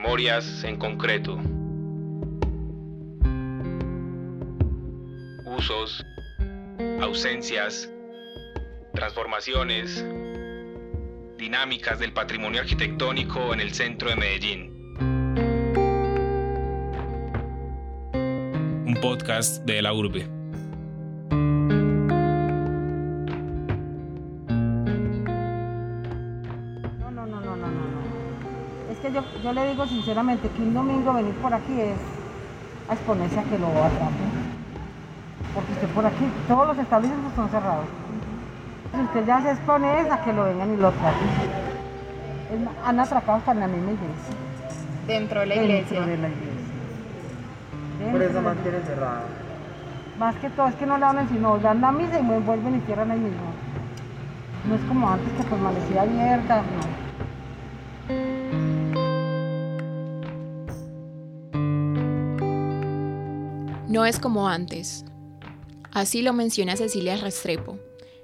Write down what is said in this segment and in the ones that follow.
Memorias en concreto. Usos, ausencias, transformaciones, dinámicas del patrimonio arquitectónico en el centro de Medellín. Un podcast de la urbe. Yo, le digo sinceramente que un domingo venir por aquí es a exponerse a que lo atrapen. Porque usted por aquí, todos los establecimientos están cerrados. Si usted ya se expone es a que lo vengan y lo atrapen. Es más, han atracado hasta en la misma iglesia. Dentro de la Dentro iglesia. de la iglesia. Por eso Dentro mantiene cerrada. Más que todo es que no le hablan sino dan la misa y vuelven y cierran ahí mismo. No es como antes que permanecía abierta, no. No es como antes. Así lo menciona Cecilia Restrepo,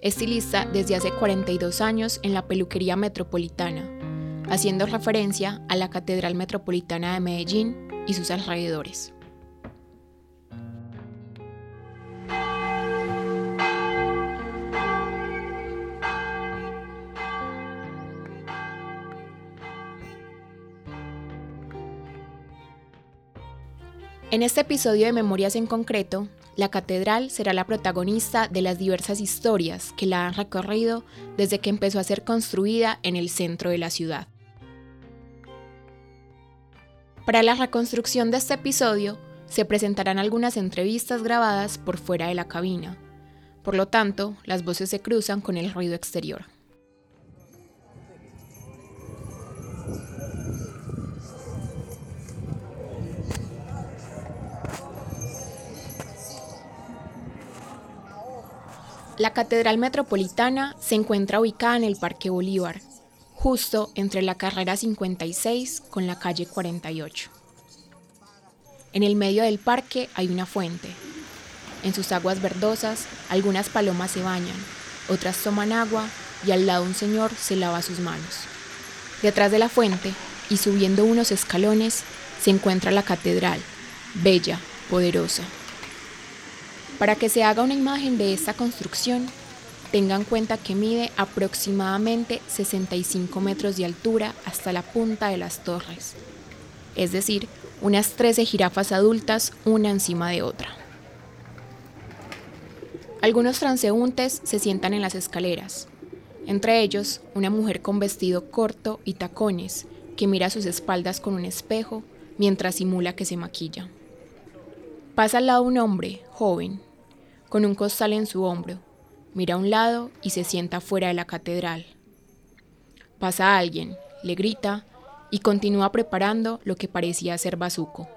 estilista desde hace 42 años en la peluquería metropolitana, haciendo referencia a la Catedral Metropolitana de Medellín y sus alrededores. En este episodio de Memorias en concreto, la catedral será la protagonista de las diversas historias que la han recorrido desde que empezó a ser construida en el centro de la ciudad. Para la reconstrucción de este episodio, se presentarán algunas entrevistas grabadas por fuera de la cabina. Por lo tanto, las voces se cruzan con el ruido exterior. La Catedral Metropolitana se encuentra ubicada en el Parque Bolívar, justo entre la carrera 56 con la calle 48. En el medio del parque hay una fuente. En sus aguas verdosas, algunas palomas se bañan, otras toman agua y al lado un señor se lava sus manos. Detrás de la fuente y subiendo unos escalones se encuentra la catedral, bella, poderosa. Para que se haga una imagen de esta construcción, tengan en cuenta que mide aproximadamente 65 metros de altura hasta la punta de las torres, es decir, unas 13 jirafas adultas una encima de otra. Algunos transeúntes se sientan en las escaleras, entre ellos una mujer con vestido corto y tacones que mira sus espaldas con un espejo mientras simula que se maquilla. Pasa al lado un hombre, joven, con un costal en su hombro, mira a un lado y se sienta fuera de la catedral. Pasa alguien, le grita y continúa preparando lo que parecía ser bazuco.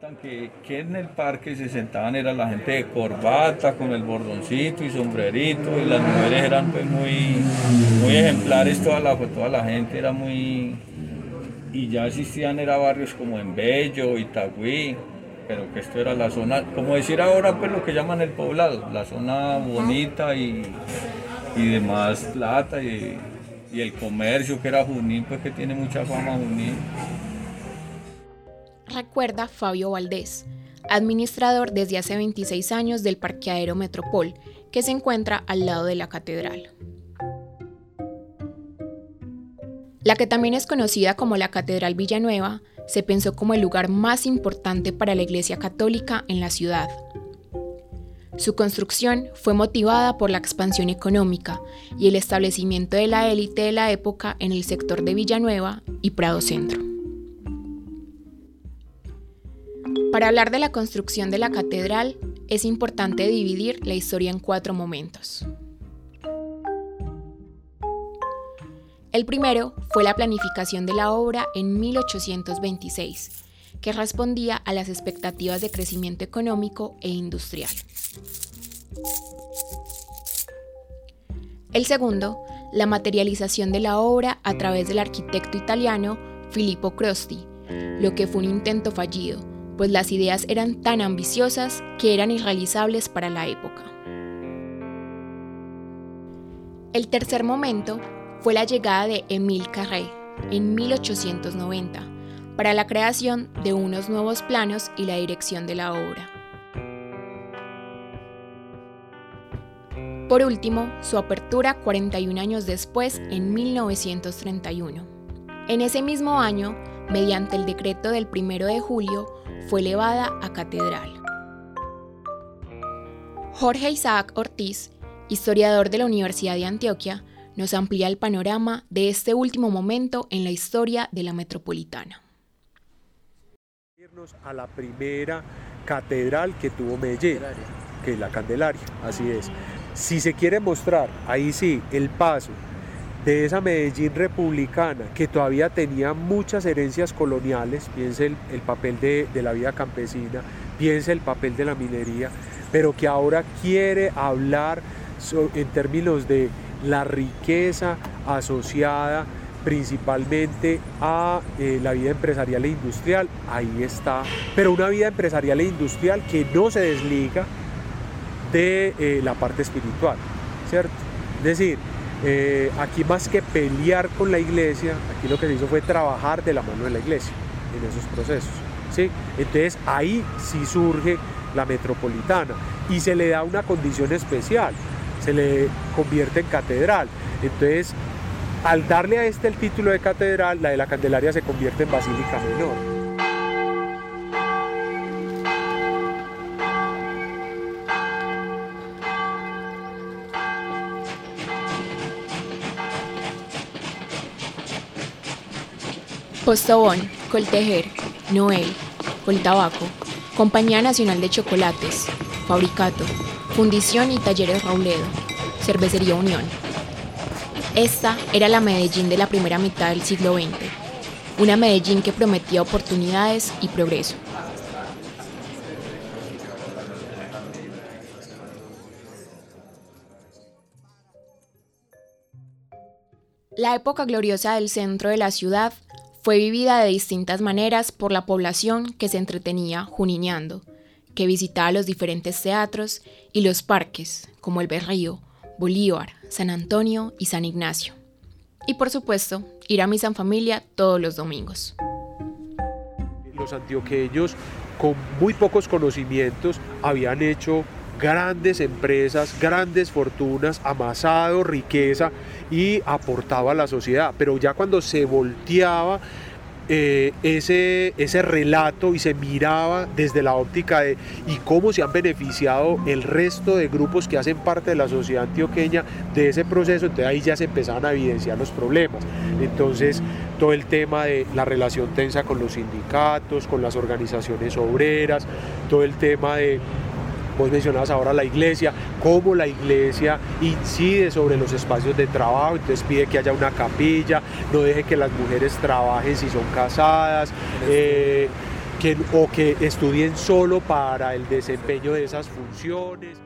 Que, en el parque se sentaban era la gente de corbata con el bordoncito y sombrerito y las mujeres eran pues muy, muy ejemplares, toda la, pues, toda la gente era muy... Y ya existían era barrios como en Bello, Itagüí, pero que esto era la zona, como decir ahora pues lo que llaman el poblado, la zona bonita y, y de más plata y, y el comercio que era Junín, pues que tiene mucha fama Junín. Recuerda Fabio Valdés, administrador desde hace 26 años del parqueadero Metropol, que se encuentra al lado de la catedral. La que también es conocida como la Catedral Villanueva, se pensó como el lugar más importante para la Iglesia Católica en la ciudad. Su construcción fue motivada por la expansión económica y el establecimiento de la élite de la época en el sector de Villanueva y Prado Centro. Para hablar de la construcción de la catedral, es importante dividir la historia en cuatro momentos. El primero fue la planificación de la obra en 1826, que respondía a las expectativas de crecimiento económico e industrial. El segundo, la materialización de la obra a través del arquitecto italiano Filippo Crosti, lo que fue un intento fallido, pues las ideas eran tan ambiciosas que eran irrealizables para la época. El tercer momento fue la llegada de Émile Carré en 1890 para la creación de unos nuevos planos y la dirección de la obra. Por último, su apertura 41 años después, en 1931. En ese mismo año, mediante el decreto del 1 de julio, fue elevada a catedral. Jorge Isaac Ortiz, historiador de la Universidad de Antioquia, nos amplía el panorama de este último momento en la historia de la metropolitana. A la primera catedral que tuvo Medellín, que es la Candelaria, así es. Si se quiere mostrar, ahí sí, el paso de esa Medellín republicana que todavía tenía muchas herencias coloniales, piense el, papel de, de, la vida campesina, piense el papel de la minería, pero que ahora quiere hablar en términos de la riqueza asociada principalmente a eh, la vida empresarial e industrial, ahí está. Pero una vida empresarial e industrial que no se desliga de eh, la parte espiritual, ¿cierto? Es decir, eh, aquí más que pelear con la iglesia, aquí lo que se hizo fue trabajar de la mano de la iglesia en esos procesos. ¿sí? Entonces ahí sí surge la metropolitana y se le da una condición especial se le convierte en catedral. Entonces, al darle a este el título de catedral, la de la Candelaria se convierte en basílica menor. Postobón, Coltejer, Noel, Coltabaco, Compañía Nacional de Chocolates, Fabricato, Fundición y Talleres Rauledo, Cervecería Unión. Esta era la Medellín de la primera mitad del siglo XX, una Medellín que prometía oportunidades y progreso. La época gloriosa del centro de la ciudad fue vivida de distintas maneras por la población que se entretenía juniñando que visitaba los diferentes teatros y los parques, como el Berrío, Bolívar, San Antonio y San Ignacio. Y por supuesto, ir a misa en familia todos los domingos. Los antioqueños, con muy pocos conocimientos, habían hecho grandes empresas, grandes fortunas, amasado riqueza y aportaba a la sociedad. Pero ya cuando se volteaba eh, ese, ese relato y se miraba desde la óptica de y cómo se han beneficiado el resto de grupos que hacen parte de la sociedad antioqueña de ese proceso, entonces ahí ya se empezaban a evidenciar los problemas. Entonces, todo el tema de la relación tensa con los sindicatos, con las organizaciones obreras, todo el tema de Vos mencionabas ahora la iglesia, cómo la iglesia incide sobre los espacios de trabajo, entonces pide que haya una capilla, no deje que las mujeres trabajen si son casadas, eh, que, o que estudien solo para el desempeño de esas funciones.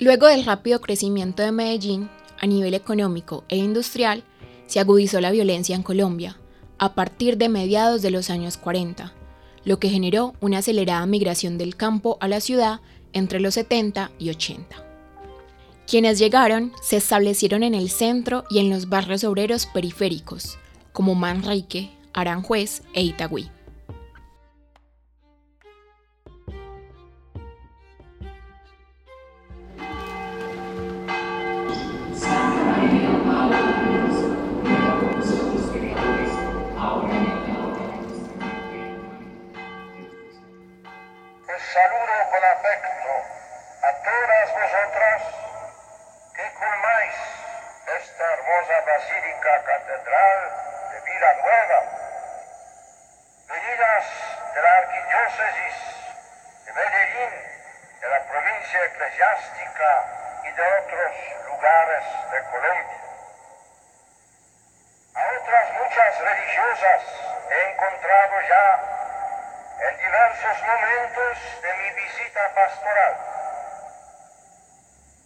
Luego del rápido crecimiento de Medellín, a nivel económico e industrial, se agudizó la violencia en Colombia, a partir de mediados de los años 40, lo que generó una acelerada migración del campo a la ciudad entre los 70 y 80. Quienes llegaron se establecieron en el centro y en los barrios obreros periféricos, como Manrique, Aranjuez e Itagüí. Eclesiástica y de otros lugares de Colombia. cosas he encontrado ya en diversos momentos de mi visita pastoral.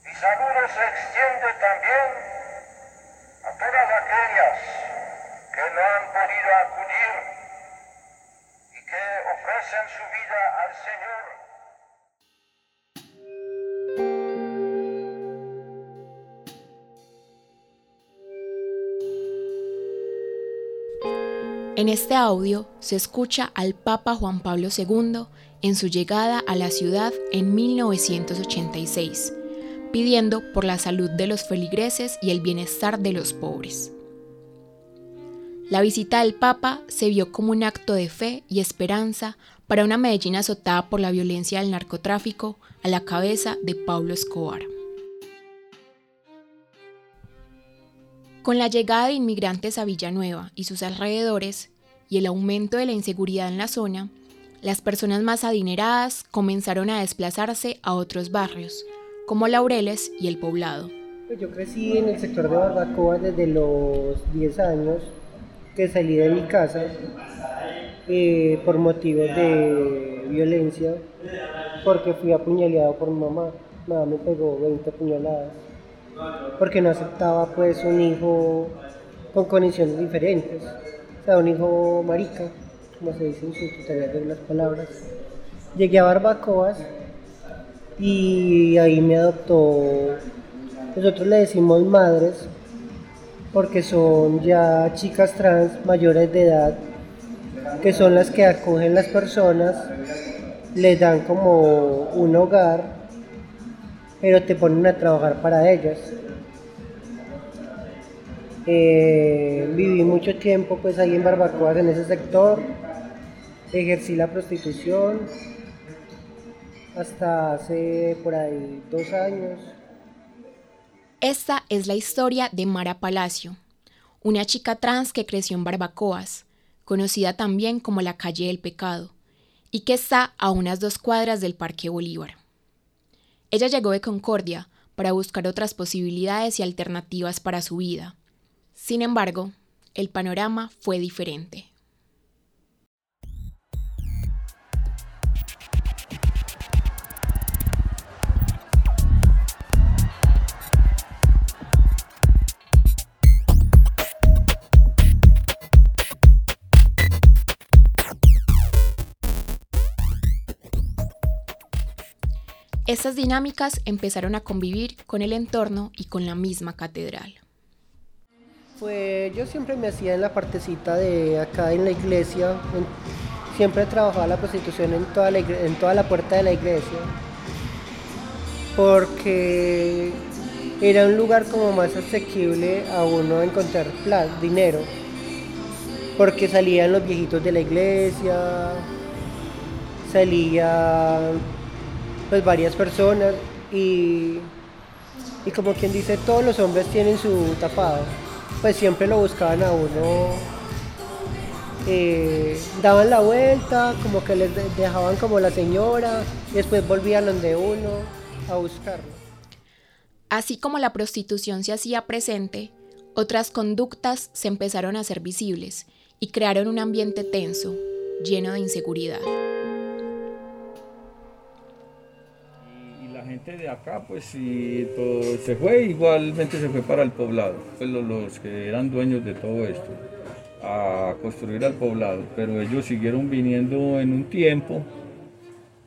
Mi saludo se extiende también a todas aquellas que no han podido acudir y que ofrecen su vida al Señor. En este audio se escucha al Papa Juan Pablo II en su llegada a la ciudad en 1986, pidiendo por la salud de los feligreses y el bienestar de los pobres. La visita del Papa se vio como un acto de fe y esperanza para una Medellín azotada por la violencia del narcotráfico a la cabeza de Pablo Escobar. Con la llegada de inmigrantes a Villanueva y sus alrededores y el aumento de la inseguridad en la zona, las personas más adineradas comenzaron a desplazarse a otros barrios, como Laureles y El Poblado. Pues yo crecí en el sector de Barbacoa desde los 10 años que salí de mi casa eh, por motivos de violencia, porque fui apuñaleado por mi mamá. Mamá me pegó 20 puñaladas porque no aceptaba pues un hijo con condiciones diferentes, o sea, un hijo marica, como se dice en su tutorial de las palabras. Llegué a Barbacoas y ahí me adoptó, nosotros le decimos madres, porque son ya chicas trans mayores de edad, que son las que acogen las personas, les dan como un hogar pero te ponen a trabajar para ellas. Eh, viví mucho tiempo pues ahí en Barbacoas en ese sector, ejercí la prostitución hasta hace por ahí dos años. Esta es la historia de Mara Palacio, una chica trans que creció en Barbacoas, conocida también como la calle del pecado, y que está a unas dos cuadras del Parque Bolívar. Ella llegó de Concordia para buscar otras posibilidades y alternativas para su vida. Sin embargo, el panorama fue diferente. Estas dinámicas empezaron a convivir con el entorno y con la misma catedral. Pues yo siempre me hacía en la partecita de acá en la iglesia, siempre trabajaba la prostitución en toda la, en toda la puerta de la iglesia, porque era un lugar como más asequible a uno encontrar dinero, porque salían los viejitos de la iglesia, salían pues varias personas y, y como quien dice, todos los hombres tienen su tapado, pues siempre lo buscaban a uno, eh, daban la vuelta, como que les dejaban como la señora, y después volvían donde uno a buscarlo. Así como la prostitución se hacía presente, otras conductas se empezaron a hacer visibles y crearon un ambiente tenso, lleno de inseguridad. De acá, pues si todo se fue, igualmente se fue para el poblado, pues los, que eran dueños de todo esto, a construir al poblado, pero ellos siguieron viniendo en un tiempo,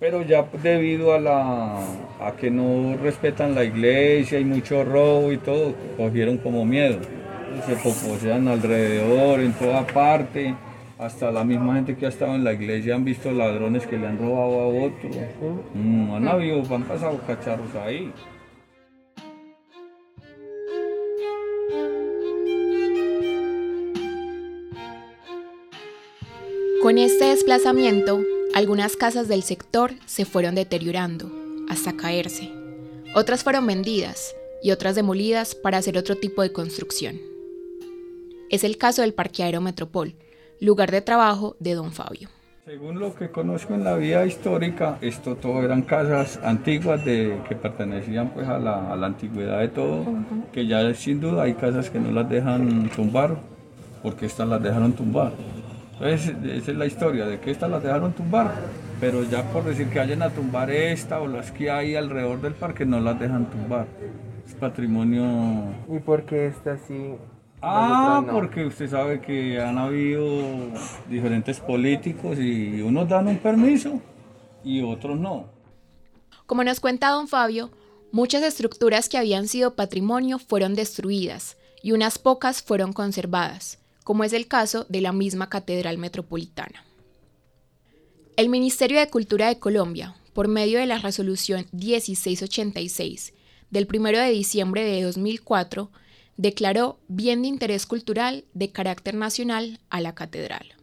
pero ya debido a, la, a que no respetan la iglesia, hay mucho robo y todo, cogieron como miedo, se posean alrededor, en toda parte hasta la misma gente que ha estado en la iglesia han visto ladrones que le han robado a otro. Mm, han habido, han pasado cacharros ahí. Con este desplazamiento, algunas casas del sector se fueron deteriorando hasta caerse. Otras fueron vendidas y otras demolidas para hacer otro tipo de construcción. Es el caso del parqueadero Metropol, lugar de trabajo de don Fabio. Según lo que conozco en la vida histórica, esto todo eran casas antiguas de, que pertenecían pues a la, antigüedad de todo, que ya sin duda hay casas que no las dejan tumbar porque estas las dejaron tumbar. Entonces, esa es la historia, de que estas las dejaron tumbar, pero ya por decir que vayan a tumbar esta o las que hay alrededor del parque, no las dejan tumbar. Es patrimonio... ¿Y por qué esta sí? Ah, porque usted sabe que han habido diferentes políticos y unos dan un permiso y otros no. Como nos cuenta don Fabio, muchas estructuras que habían sido patrimonio fueron destruidas y unas pocas fueron conservadas, como es el caso de la misma Catedral Metropolitana. El Ministerio de Cultura de Colombia, por medio de la resolución 1686 del 1 de diciembre de 2004, declaró bien de interés cultural de carácter nacional a la catedral.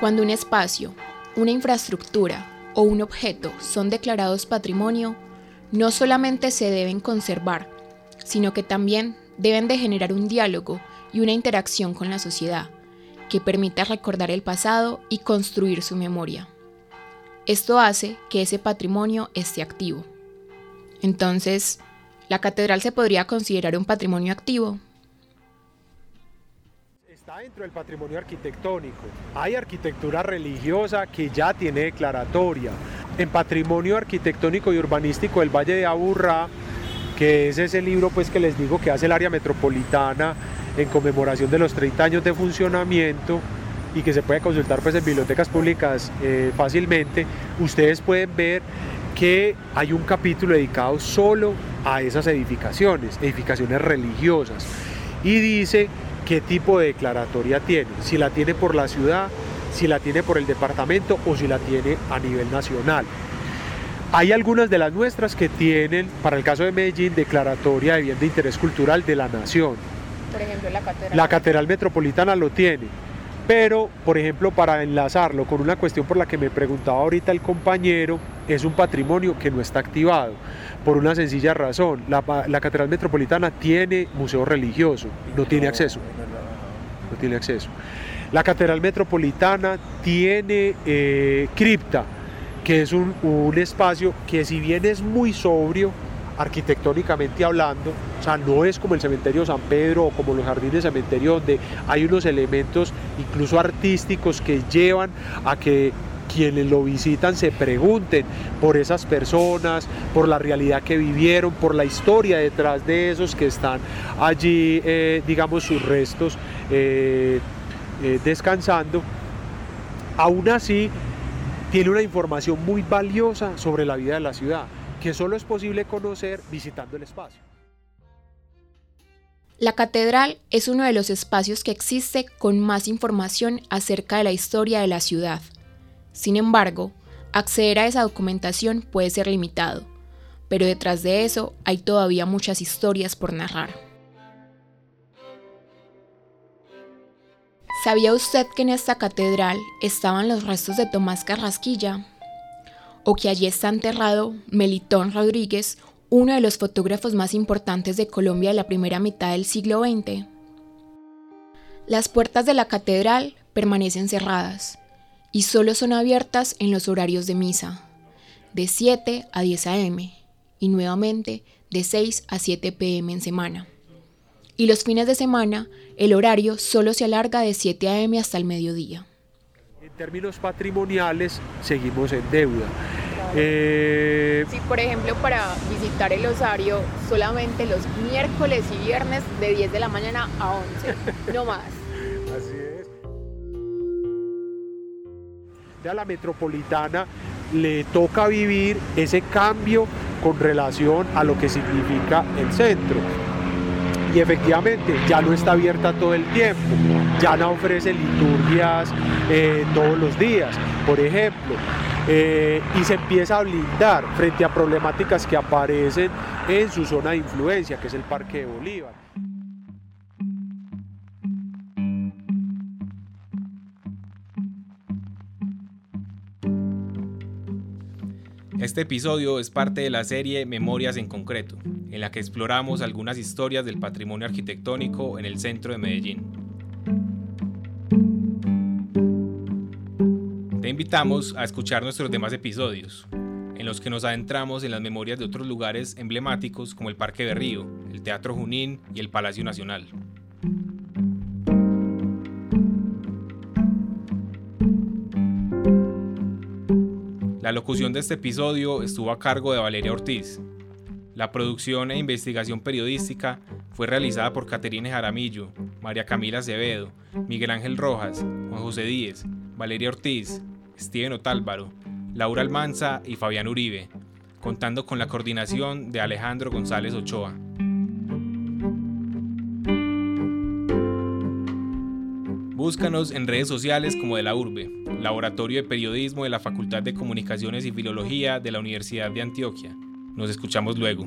Cuando un espacio, una infraestructura o un objeto son declarados patrimonio, no solamente se deben conservar, sino que también deben de generar un diálogo y una interacción con la sociedad que permita recordar el pasado y construir su memoria. Esto hace que ese patrimonio esté activo. Entonces, ¿la catedral se podría considerar un patrimonio activo? Está dentro del patrimonio arquitectónico. Hay arquitectura religiosa que ya tiene declaratoria. En patrimonio arquitectónico y urbanístico del Valle de Aburrá, que es ese libro pues que les digo que hace el área metropolitana en conmemoración de los 30 años de funcionamiento y que se puede consultar pues en bibliotecas públicas eh, fácilmente, ustedes pueden ver que hay un capítulo dedicado solo a esas edificaciones, edificaciones religiosas. Y dice qué tipo de declaratoria tiene, si la tiene por la ciudad, si la tiene por el departamento o si la tiene a nivel nacional. Hay algunas de las nuestras que tienen, para el caso de Medellín, declaratoria de bien de interés cultural de la nación. La catedral. Metropolitana lo tiene. Pero, por ejemplo, para enlazarlo con una cuestión por la que me preguntaba ahorita el compañero, es un patrimonio que no está activado, por una sencilla razón. La, Catedral Metropolitana tiene museo religioso, no tiene acceso. No tiene acceso. La Catedral Metropolitana tiene eh, cripta, que es un espacio que si bien es muy sobrio, arquitectónicamente hablando, o sea, no es como el cementerio San Pedro o como los jardines cementerio donde hay unos elementos incluso artísticos que llevan a que quienes lo visitan se pregunten por esas personas, por la realidad que vivieron, por la historia detrás de esos que están allí, eh, digamos, sus restos eh, eh, descansando. Aún así, tiene una información muy valiosa sobre la vida de la ciudad que solo es posible conocer visitando el espacio. La catedral es uno de los espacios que existe con más información acerca de la historia de la ciudad. Sin embargo, acceder a esa documentación puede ser limitado, pero detrás de eso hay todavía muchas historias por narrar. ¿Sabía usted que en esta catedral estaban los restos de Tomás Carrasquilla? ¿O que allí está enterrado Melitón Rodríguez, uno de los fotógrafos más importantes de Colombia de la primera mitad del siglo XX? Las puertas de la catedral permanecen cerradas y solo son abiertas en los horarios de misa, de 7 a 10 a.m. y nuevamente de 6 a 7 p.m. en semana. Y los fines de semana, el horario solo se alarga de 7 a.m. hasta el mediodía. En términos patrimoniales, seguimos en deuda. Eh, Sí, por ejemplo, para visitar el osario solamente los miércoles y viernes de 10 de la mañana a 11, no más. Así es. A la metropolitana le toca vivir ese cambio con relación a lo que significa el centro. Y efectivamente ya no está abierta todo el tiempo, ya no ofrece liturgias eh, todos los días, por ejemplo, eh, y se empieza a blindar frente a problemáticas que aparecen en su zona de influencia, que es el Parque de Bolívar. Este episodio es parte de la serie Memorias en Concreto, en la que exploramos algunas historias del patrimonio arquitectónico en el centro de Medellín. invitamos a escuchar nuestros demás episodios, en los que nos adentramos en las memorias de otros lugares emblemáticos como el Parque de Río, el Teatro Junín y el Palacio Nacional. La locución de este episodio estuvo a cargo de Valeria Ortiz. La producción e investigación periodística fue realizada por Caterine Jaramillo, María Camila Acevedo, Miguel Ángel Rojas, Juan José Díez, Valeria Ortiz, Steven Otálvaro, Laura Almanza y Fabián Uribe, contando con la coordinación de Alejandro González Ochoa. Búscanos en redes sociales como de la Urbe, Laboratorio de Periodismo de la Facultad de Comunicaciones y Filología de la Universidad de Antioquia. Nos escuchamos luego.